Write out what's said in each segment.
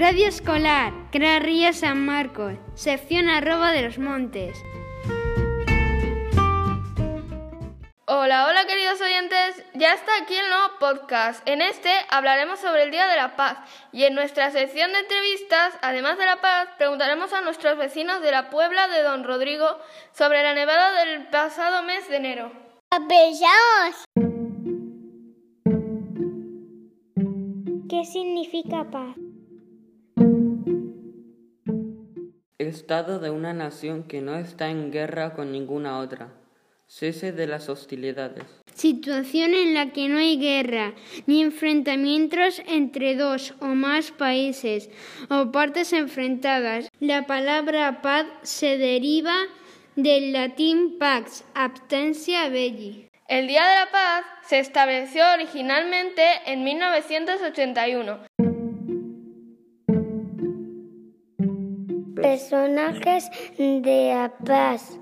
Radio Escolar, Cra Río San Marcos, sección arroba de los montes. Hola, hola queridos oyentes, ya está aquí el nuevo podcast. En este hablaremos sobre el Día de la Paz y en nuestra sección de entrevistas, además de la paz, preguntaremos a nuestros vecinos de la Puebla de Don Rodrigo sobre la nevada del pasado mes de enero. ¡Empezamos! ¿Qué significa paz? Estado de una nación que no está en guerra con ninguna otra. Cese de las hostilidades. Situación en la que no hay guerra ni enfrentamientos entre dos o más países o partes enfrentadas. La palabra paz se deriva del latín pax, abstensia belli. El Día de la Paz se estableció originalmente en 1981. Personajes de la paz.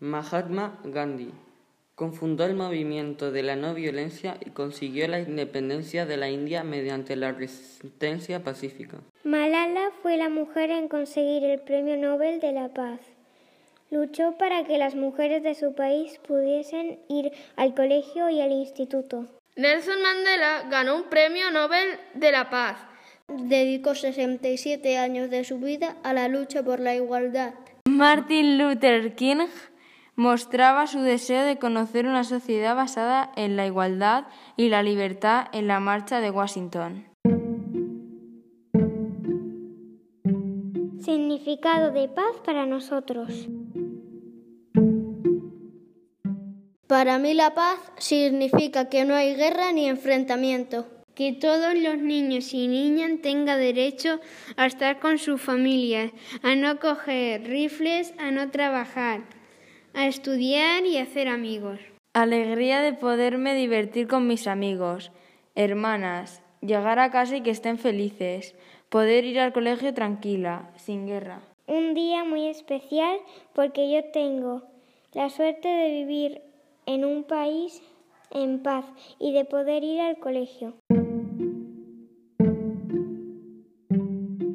Mahatma Gandhi confundó el movimiento de la no violencia y consiguió la independencia de la India mediante la resistencia pacífica. Malala fue la mujer en conseguir el Premio Nobel de la Paz. Luchó para que las mujeres de su país pudiesen ir al colegio y al instituto. Nelson Mandela ganó un Premio Nobel de la Paz. Dedicó 67 años de su vida a la lucha por la igualdad. Martin Luther King mostraba su deseo de conocer una sociedad basada en la igualdad y la libertad en la Marcha de Washington. Significado de paz para nosotros. Para mí la paz significa que no hay guerra ni enfrentamiento. Que todos los niños y niñas tengan derecho a estar con su familia, a no coger rifles, a no trabajar, a estudiar y hacer amigos. Alegría de poderme divertir con mis amigos, hermanas, llegar a casa y que estén felices, poder ir al colegio tranquila, sin guerra. Un día muy especial porque yo tengo la suerte de vivir en un país en paz y de poder ir al colegio.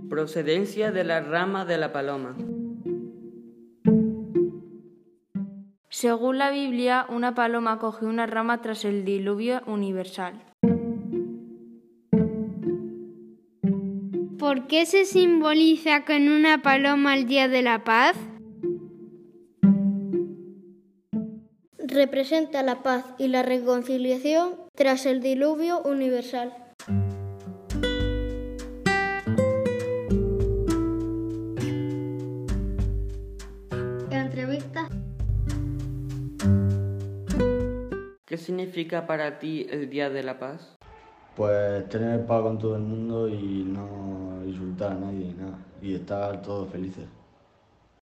Procedencia de la rama de la paloma. Según la Biblia, una paloma cogió una rama tras el diluvio universal. ¿Por qué se simboliza con una paloma el Día de la Paz? Representa la paz y la reconciliación tras el diluvio universal. Entrevista. ¿Qué significa para ti el Día de la Paz? Pues tener paz con todo el mundo y no insultar a nadie, nada, y estar todos felices.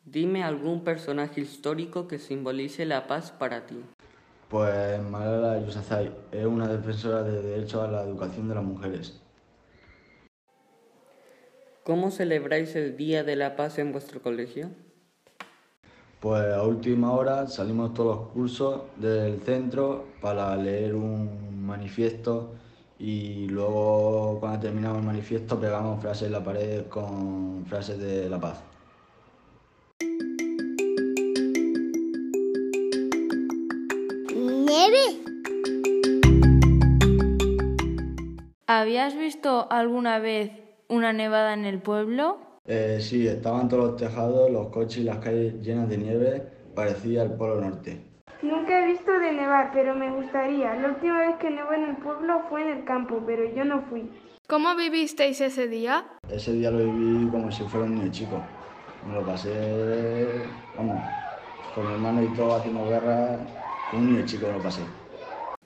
Dime algún personaje histórico que simbolice la paz para ti. Pues Malala Yousafzai es una defensora de derecho a la educación de las mujeres. ¿Cómo celebráis el Día de la Paz en vuestro colegio? Pues a última hora salimos todos los cursos del centro para leer un manifiesto y luego cuando terminamos el manifiesto pegamos frases en la pared con frases de la paz. Nieve. ¿Habías visto alguna vez una nevada en el pueblo? Eh, sí, estaban todos los tejados, los coches y las calles llenas de nieve, parecía el Polo Norte. Nunca he visto de nevar, pero me gustaría. La última vez que nevó en el pueblo fue en el campo, pero yo no fui. ¿Cómo vivisteis ese día? Ese día lo viví como si fuera un niño chico. Me lo pasé, vamos, con mi hermano y todo haciendo guerra, un niño chico lo pasé.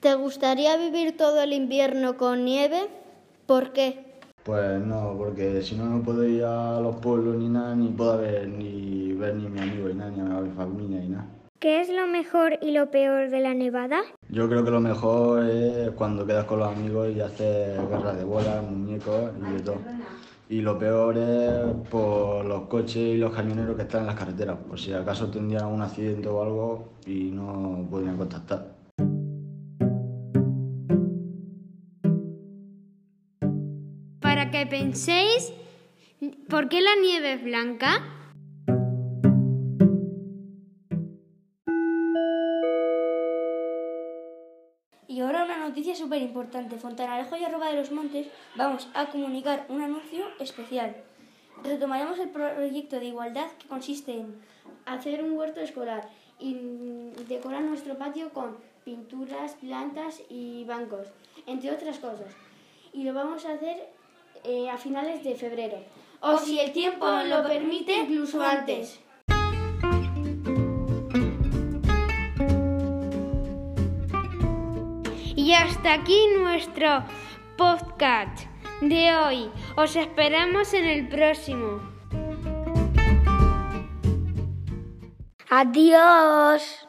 ¿Te gustaría vivir todo el invierno con nieve? ¿Por qué? Pues no, porque si no, no puedo ir a los pueblos ni nada, ni puedo ver ni ver ni a mi amigo ni nada, ni a mi familia ni nada. ¿Qué es lo mejor y lo peor de la nevada? Yo creo que lo mejor es cuando quedas con los amigos y haces guerra de bolas, muñecos y de todo. Y lo peor es por los coches y los camioneros que están en las carreteras, por si acaso tendrían un accidente o algo y no podrían contactar. para que penséis por qué la nieve es blanca. Ahora una noticia súper importante. Fontanarejo y Arroba de los Montes vamos a comunicar un anuncio especial. Retomaremos el proyecto de igualdad que consiste en hacer un huerto escolar y decorar nuestro patio con pinturas, plantas y bancos, entre otras cosas. Y lo vamos a hacer eh, a finales de febrero. O si el tiempo lo permite, incluso antes. Hasta aquí nuestro podcast de hoy. Os esperamos en el próximo. Adiós.